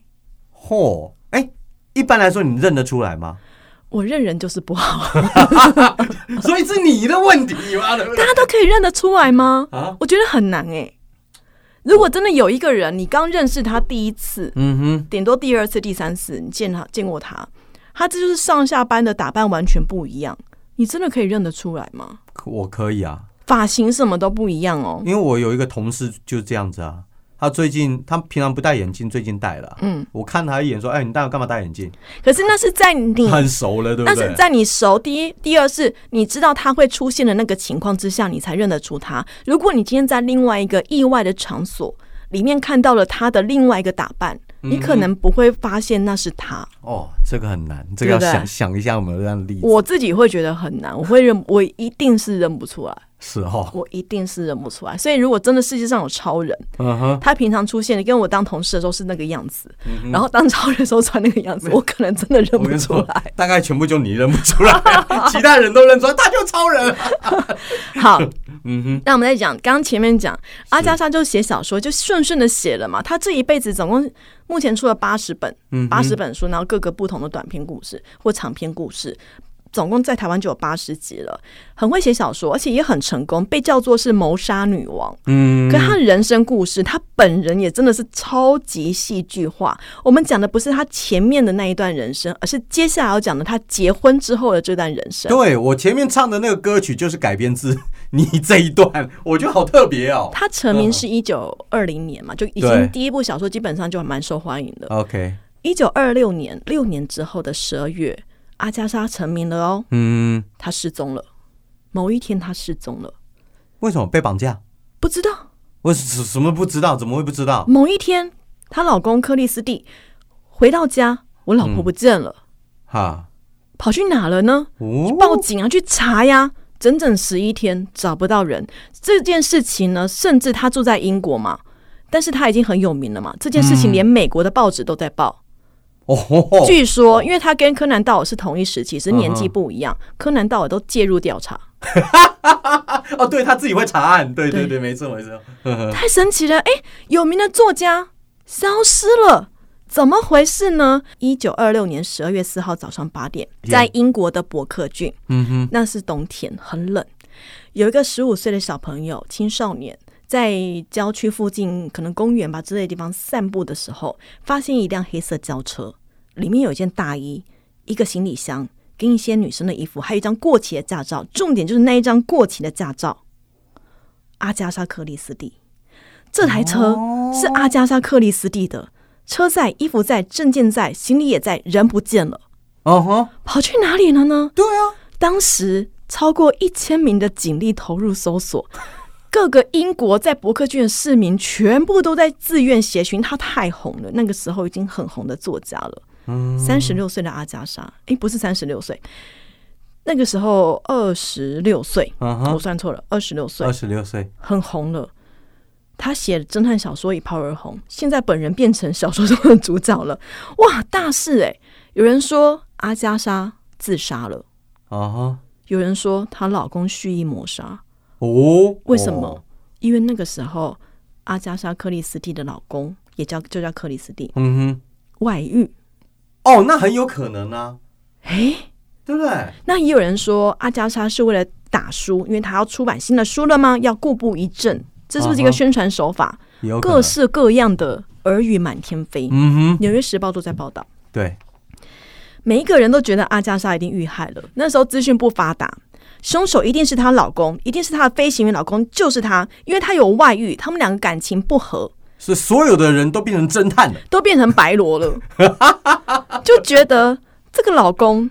嚯，哎，一般来说你认得出来吗？我认人就是不好，所以是你的问题嘛？大家都可以认得出来吗？啊，我觉得很难哎、如果真的有一个人，你刚认识他第一次，嗯哼，顶多第二次、第三次，你见他见过他，他这就是上下班的打扮完全不一样，你真的可以认得出来吗？我可以啊，发型什么都不一样哦。因为我有一个同事就这样子啊。他最近他平常不戴眼镜，最近戴了啊。嗯，我看他一眼说：“哎，你戴干嘛戴眼镜？可是那是在你，很熟了，对不对？”那是在你熟第一、第二是你知道他会出现的那个情况之下，你才认得出他。如果你今天在另外一个意外的场所里面看到了他的另外一个打扮，你可能不会发现那是他。哦，这个很难，这个要想想一下有没有这样的例子。我自己会觉得很难，我会认，我一定是认不出来，是哦，我一定是认不出来。所以如果真的世界上有超人，嗯哼，他平常出现的跟我当同事的时候是那个样子，嗯然后当超人的时候穿那个样子，我可能真的认不出来。，大概全部就你认不出来，其他人都认出来，他就超人。好，嗯哼，那我们再讲，刚刚前面讲阿加莎就写小说，就顺顺的写了嘛。他这一辈子总共目前出了八十本，嗯八十本书，然后各个不同的短篇故事或长篇故事。总共在台湾就有八十集了，很会写小说，而且也很成功，被叫做是谋杀女王。嗯可他的人生故事，他本人也真的是超级戏剧化。我们讲的不是他前面的那一段人生，而是接下来要讲的他结婚之后的这段人生。对我前面唱的那个歌曲就是改编自 你这一段，我觉得好特别哦。他成名是一九二零年嘛，就已经第一部小说基本上就蛮受欢迎的。OK，一九二六年，六年之后的十二月，阿加莎成名了哦，嗯，她失踪了。某一天，她失踪了，为什么被绑架？不知道。我什什么不知道？怎么会不知道？某一天，她老公克里斯蒂回到家，我老婆不见了，哈，跑去哪了呢？哦，报警啊，去查呀。整整十一天找不到人，这件事情呢，甚至他住在英国嘛，但是他已经很有名了嘛，这件事情连美国的报纸都在报。哦，据说，因为他跟柯南道尔是同一时期，只是年纪不一样，柯南道尔都介入调查，哦，对他自己会查案，对对对对，没错没错。太神奇了！哎、有名的作家消失了。怎么回事呢？一九二六年十二月四号早上八点，在英国的伯克郡，嗯哼，那是冬天，很冷。有一个十五岁的小朋友，青少年，在郊区附近可能公园吧之类的地方散步的时候，发现一辆黑色轿车，里面有一件大衣、一个行李箱，跟一些女生的衣服，还有一张过期的驾照。重点就是那一张过期的驾照，阿加莎·克里斯蒂。这台车是阿加莎·克里斯蒂的，车在，衣服在，证件在，行李也在，人不见了，哦吼，跑去哪里了呢？对啊，当时超过一千名的警力投入搜索，各个英国在伯克郡的市民全部都在自愿协寻。他太红了，那个时候已经很红的作家了。嗯三十六岁的阿加莎，诶，不是三十六岁，那个时候二十六岁，嗯我，算错了，二十六岁二，十六岁，很红了。他写侦探小说一炮而红，现在本人变成小说中的主角了，哇，大事诶，有人说阿加莎自杀了。啊哈，有人说她老公蓄意谋杀，哦，为什么？哦？因为那个时候阿加莎·克里斯蒂的老公也叫就叫克里斯蒂嗯哼外遇。哦，那很有可能啊，诶，对不对？那也有人说阿加莎是为了打书，因为她要出版新的书了吗？要固步一阵，这是不是一个宣传手法？有各，式各样的耳语满天飞，嗯哼，纽约时报》都在报道。对，每一个人都觉得阿加莎一定遇害了。那时候资讯不发达，凶手一定是她老公，一定是她的飞行员老公，就是他，因为他有外遇，他们两个感情不和，是所有的人都变成侦探了，都变成白罗了，就觉得这个老公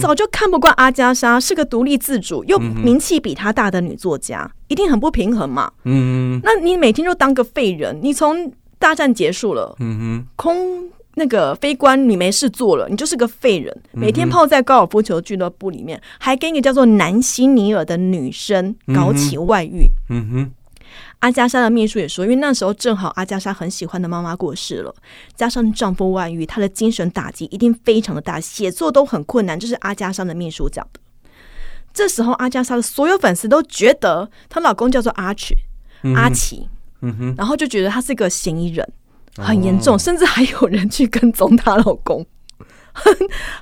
早就看不惯阿加莎是个独立自主又名气比她大的女作家，一定很不平衡嘛。嗯，那你每天就当个废人，你从大战结束了，嗯哼。空那个飞官你没事做了，你就是个废人，每天泡在高尔夫球俱乐部里面，还跟一个叫做南希尼尔的女生搞起外遇。哼，嗯哼，阿加莎的秘书也说，因为那时候正好阿加莎很喜欢的妈妈过世了，加上丈夫外遇，她的精神打击一定非常的大，写作都很困难。这是阿加莎的秘书讲的。这时候，阿加莎的所有粉丝都觉得她老公叫做阿奇，阿奇，嗯哼，然后就觉得他是个嫌疑人，很严重，甚至还有人去跟踪她老公，很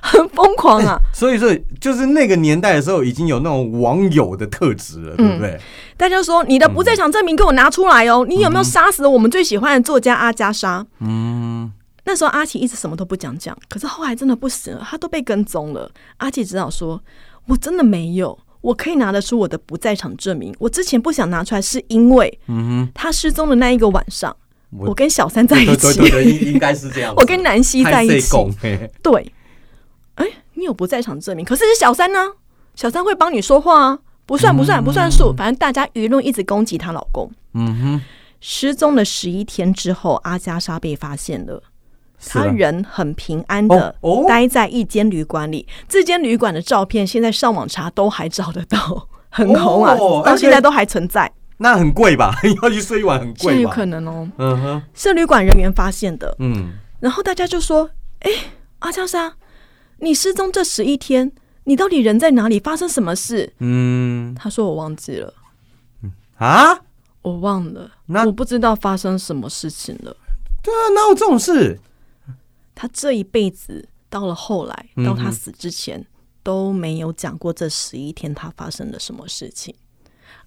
很疯狂啊！所以说，就是那个年代的时候，已经有那种网友的特质了，对不对？大家说你的不在场证明给我拿出来哦！你有没有杀死我们最喜欢的作家阿加莎？嗯，那时候阿奇一直什么都不讲讲，可是后来真的不行了，他都被跟踪了。阿奇只好说：“我真的没有，我可以拿得出我的不在场证明。我之前不想拿出来，是因为嗯他失踪的那一个晚上，我我跟小三在一起，对对对，应应该是这样。我跟南希在一起。对，哎，你有不在场证明，可是是小三呢、小三会帮你说话啊，不算不算不算数，反正大家舆论一直攻击她老公。嗯哼，失踪了十一天之后，阿加莎被发现了。她人很平安的待在一间旅馆里，这间旅馆的照片现在上网查都还找得到，很红啊，哦到现在都还存在。那很贵吧？要去睡一晚很现在有？可能哦，嗯哼，是旅馆人员发现的。嗯，然后大家就说：“哎，阿加莎，你失踪这十一天，你到底人在哪里？发生什么事嗯？”他说：“我忘记了，啊，我忘了，那我不知道发生什么事情了。对啊，哪有这种事？他这一辈子到了后来，到他死之前、都没有讲过这十一天他发生了什么事情，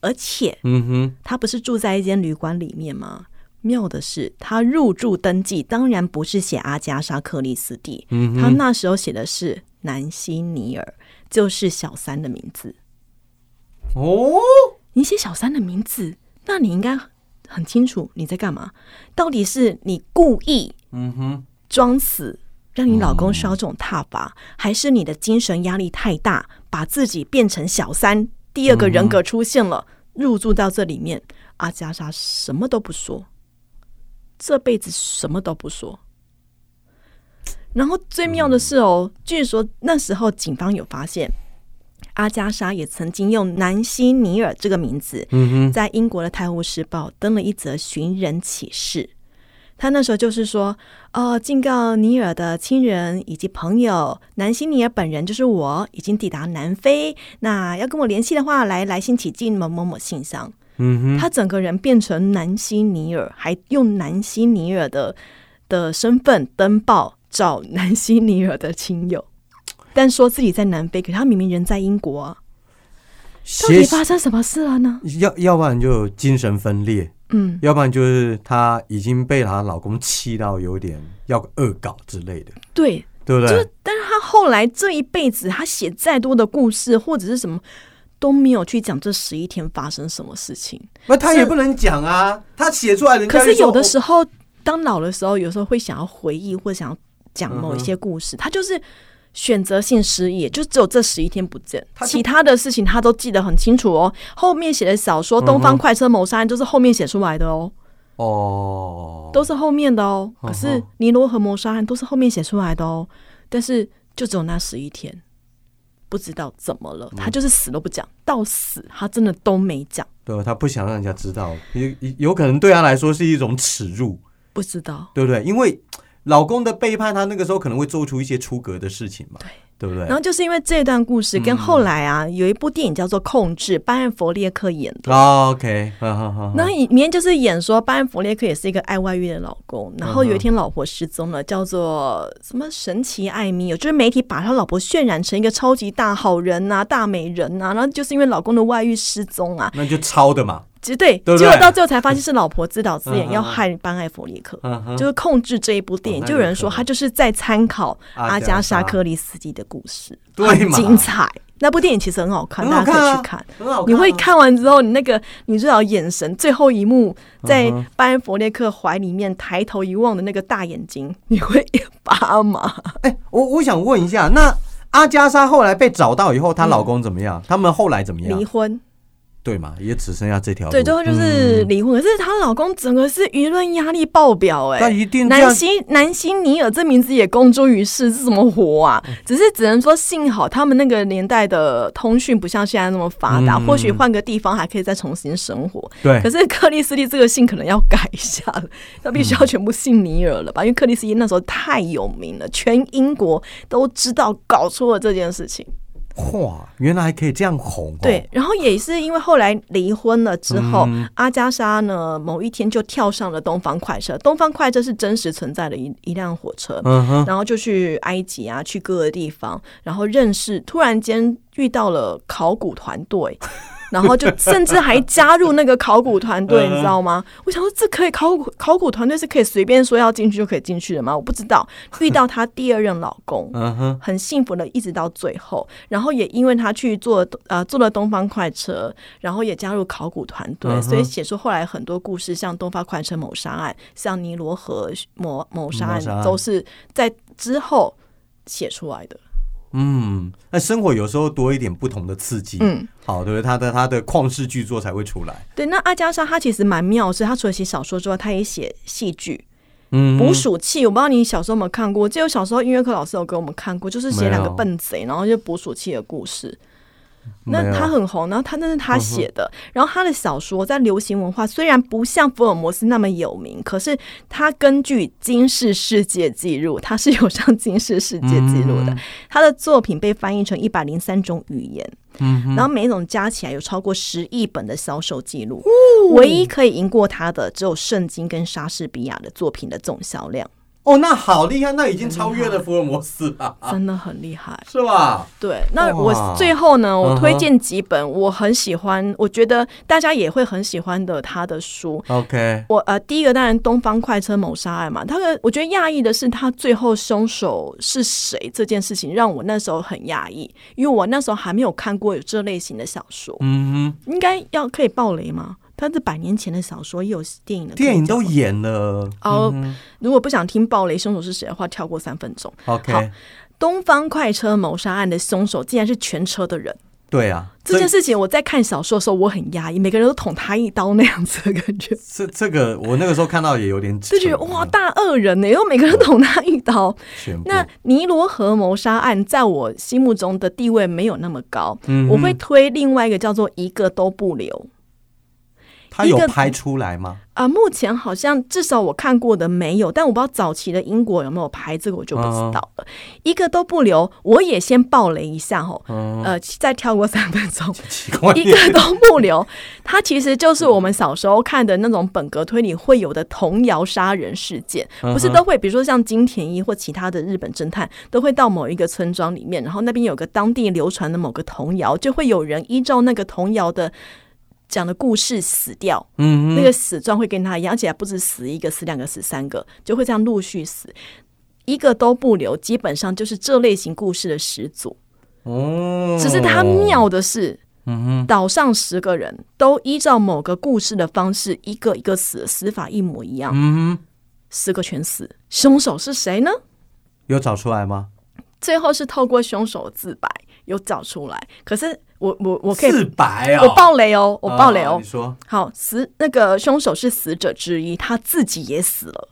而且嗯哼，他不是住在一间旅馆里面吗？妙的是，他入住登记当然不是写阿加莎·克里斯蒂，嗯他那时候写的是南希尼尔，就是小三的名字。哦，你写小三的名字，那你应该很清楚你在干嘛。到底是你故意嗯哼，装死，让你老公受到这种挞伐，还是你的精神压力太大，把自己变成小三，第二个人格出现了，入住到这里面？阿加莎什么都不说，这辈子什么都不说。然后最妙的是哦，据说那时候警方有发现，阿加莎也曾经用南希尼尔这个名字，嗯，在英国的《泰晤士报》登了一则寻人启事。他那时候就是说，哦，警告尼尔的亲人以及朋友，南希尼尔本人就是我，已经抵达南非。那要跟我联系的话，来来信请进某某某信箱。嗯哼，他整个人变成南希尼尔，还用南希尼尔的的身份登报找南希尼尔的亲友，但说自己在南非，可他明明人在英国啊。到底发生什么事了呢？要要不然就精神分裂，嗯，要不然就是她已经被她老公气到有点要恶搞之类的，对，对不对？就但是她后来这一辈子，她写再多的故事或者是什么，都没有去讲这十一天发生什么事情。那她也不能讲啊，她写出来人家可是有的时候，当老的时候，有时候会想要回忆或想要讲某一些故事，她就是选择性失忆，就只有这十一天不见，他其他的事情他都记得很清楚哦。后面写的小说《东方快车谋杀案》就是后面写出来的哦，哦，都是后面的哦。可是《尼罗河谋杀案》都是后面写出来的哦，但是就只有那十一天。不知道怎么了，他就是死都不讲，到死他真的都没讲，对，他不想让人家知道，有有可能对他来说是一种耻辱，不知道。对不对？因为老公的背叛，他那个时候可能会做出一些出格的事情嘛，对。对不对？然后就是因为这段故事，嗯跟后来啊、有一部电影叫做《控制》，班恩弗列克演的。哦 OK，好好好，那里面就是演说班恩弗列克也是一个爱外遇的老公，然后有一天老婆失踪了，叫做什么神奇艾米，有就是媒体把他老婆渲染成一个超级大好人呐、大美人呐、然后就是因为老公的外遇失踪啊，那就抄的嘛，其实对，对对结果到最后才发现是老婆自导自演要害班艾弗列克。嗯，就是控制这一部电影，就有人说他就是在参考阿阿加莎·克里斯蒂的故事，对很精彩。那部电影其实很好看，大家可以去看。很好看啊，你会看完之后，你那个女主角眼神，最后一幕在班恩弗列克怀里面抬头一望的那个大眼睛，你会发麻。哎，我我想问一下，那阿加莎后来被找到以后，她老公怎么样？他们后来怎么样离？婚，对嘛，也只剩下这条路。对，最后就是嗯离婚。可是她老公整个是舆论压力爆表，哎，那一定南希南希尼尔这名字也公诸于世，是怎么活啊？嗯只是只能说幸好他们那个年代的通讯不像现在那么发达，嗯或许换个地方还可以再重新生活。对可，是克里斯蒂这个姓可能要改一下了，他必须要全部姓尼尔了吧？因为克里斯蒂那时候太有名了，全英国都知道搞出了这件事情。哇，原来还可以这样红、哦。对，，然后也是因为后来离婚了之后，嗯阿加莎呢某一天就跳上了东方快车。东方快车是真实存在的一一辆火车，嗯，然后就去埃及啊，去各个地方，然后认识，突然间遇到了考古团队。然后就甚至还加入那个考古团队，嗯你知道吗？我想说，这可以考古考古团队是可以随便说要进去就可以进去的吗？我不知道。遇到她第二任老公，嗯哼，很幸福的一直到最后，然后也因为她去做呃做了东方快车，然后也加入考古团队，所以写出后来很多故事，像东方快车谋杀案，像尼罗河谋谋杀，案都是在之后写出来的。嗯，那生活有时候多一点不同的刺激，嗯，好，对？他的他的旷世巨作才会出来。对。那阿加莎她其实蛮妙是，她除了写小说之外，她也写戏剧。嗯，捕鼠器，我不知道你小时候有没有看过，我记得我小时候音乐课老师有给我们看过，就是写两个笨贼，然后就捕鼠器的故事。那他很红，然后他那是他写的，然后他的小说在流行文化虽然不像福尔摩斯那么有名，可是他根据金世世界纪录，他是有上金世世界纪录的。他的作品被翻译成一百零三种语言，然后每一种加起来有超过十亿本的销售记录。唯一可以赢过他的只有圣经跟莎士比亚的作品的总销量，哦，那好厉害，那已经超越了福尔摩斯了，真的很厉害。是吧？对，那我最后呢，我推荐几本我很喜欢，我觉得大家也会很喜欢的他的书。OK，我呃，第一个当然《东方快车谋杀案》嘛，他的我觉得讶异的是他最后凶手是谁这件事情，让我那时候很讶异，因为我那时候还没有看过有这类型的小说，嗯哼应该要可以爆雷吗？它是百年前的小说，也有电影的，电影都演了。哦嗯如果不想听暴雷凶手是谁的话，跳过三分钟。，OK，东方快车谋杀案的凶手竟然是全车的人。对啊，这件事情我在看小说的时候，我很压抑，每个人都捅他一刀那样子的感觉，这 这个我那个时候看到也有点就觉得哇，大恶人呢，又每个人捅他一刀。那尼罗河谋杀案在我心目中的地位没有那么高，嗯我会推另外一个叫做一个都不留。他有拍出来吗？啊、目前好像至少我看过的没有，但我不知道早期的英国有没有拍这个，我就不知道了。一个都不留，我也先爆雷一下吼，呃，再跳过三分钟，一个都不留。它其实就是我们小时候看的那种本格推理会有的童谣杀人事件，不是都会，比如说像金田一或其他的日本侦探，都会到某一个村庄里面，然后那边有个当地流传的某个童谣，就会有人依照那个童谣的讲的故事死掉。嗯那个死状会跟他一样，而且还不止死一个、死两个、死三个，就会这样陆续死，一个都不留，基本上就是这类型故事的始祖。哦，只是他妙的是，岛上十个人都依照某个故事的方式，一个一个死，死法一模一样，嗯哼，十个全死。凶手是谁呢？有找出来吗？最后是透过凶手自白有找出来，可是我我我可以，我爆雷哦，我爆雷哦。啊你。说。好，死那个凶手是死者之一，他自己也死了。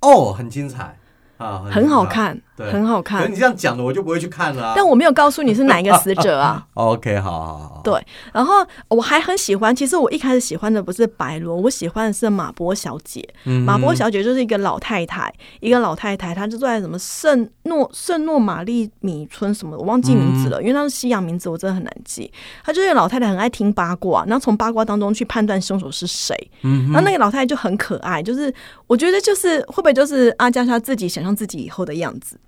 哦，很精彩。啊，很好，看，对很好看你。这样讲的，我就不会去看了啊。但我没有告诉你是哪一个死者啊。OK，好好好，对，然后我还很喜欢，其实我一开始喜欢的不是白罗，我喜欢的是马波小姐。嗯马波小姐就是一个老太太，一个老太太，她就住在什么圣诺圣诺玛丽米村什么，我忘记名字了，因为那是西洋名字，我真的很难记。她就是老太太，很爱听八卦，然后从八卦当中去判断凶手是谁。嗯然后那个老太太就很可爱，就是我觉得就是会不会就是阿加莎自己想象自己以后的样子。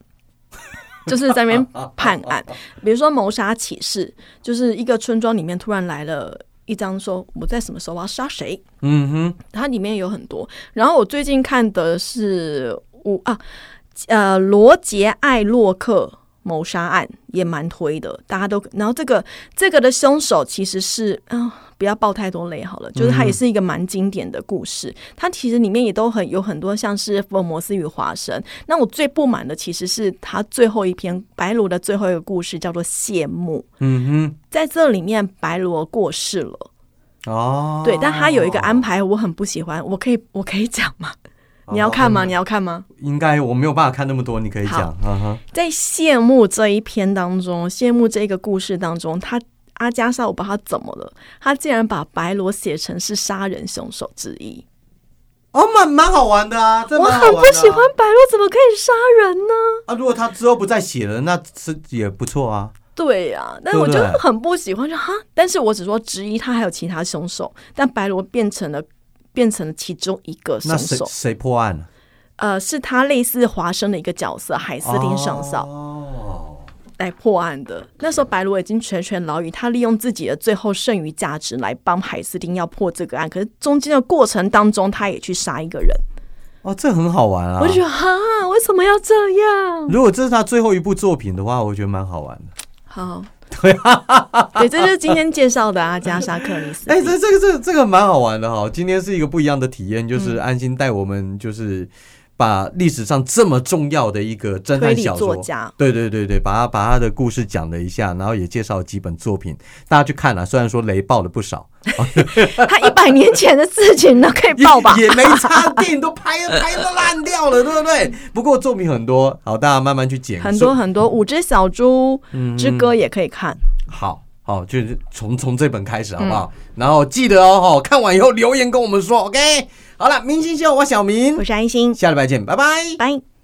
就是在那边判案，比如说谋杀启事，就是一个村庄里面突然来了一张说我在什么时候要杀谁，嗯哼，它里面有很多。然后我最近看的是五啊呃罗杰艾洛克谋杀案也蛮推的，大家都然后这个这个的凶手其实是啊、不要爆太多雷好了，就是它也是一个蛮经典的故事，它其实里面也都很有很多像是福尔摩斯与华生。那我最不满的其实是他最后一篇白罗的最后一个故事叫做谢幕，嗯哼在这里面白罗过世了。哦，对，但他有一个安排，我很不喜欢。我可以，我可以讲吗？你要看吗？你要看吗？应该我没有办法看那么多，你可以讲，在谢幕这一篇当中，谢幕这个故事当中，他阿加莎，我不知道他怎么了，他竟然把白罗写成是杀人凶手之一。哦，蛮蛮好玩的啊，这我很不喜欢白罗怎么可以杀人呢？啊。如果他之后不再写了，那是也不错啊。对呀、但我就很不喜欢，就哈。但是我只说之一，他还有其他凶手，但白罗变成了变成了其中一个凶那谁手。谁破案了？呃，是他类似华生的一个角色，海斯汀上校。哦，来破案的。那时候白罗已经全权牢狱，他利用自己的最后剩余价值来帮海斯汀要破这个案。可是中间的过程当中，他也去杀一个人，哦，这很好玩啊。我就觉得哈，为什么要这样？如果这是他最后一部作品的话，我觉得蛮好玩的。好，对啊，对，这就是今天介绍的阿加莎克里斯。哎、这这个这个这个蛮好玩的哈。今天是一个不一样的体验，就是安心带我们就是把历史上这么重要的一个侦探小说对对对对，把他把他的故事讲了一下，然后也介绍了几本作品，大家去看了。虽然说雷爆了不少，他一百年前的事情都可以爆吧？也也没差，电影都拍拍的烂掉了，对不对？不过作品很多，好，大家慢慢去捡。很多很多，《五只小猪之歌》也可以看。好好，就是从从这本开始，好不好？嗯然后记得哦，哈，看完以后留言跟我们说，OK。好了，明星秀，我小明我，是安心，下礼拜见，拜拜。拜。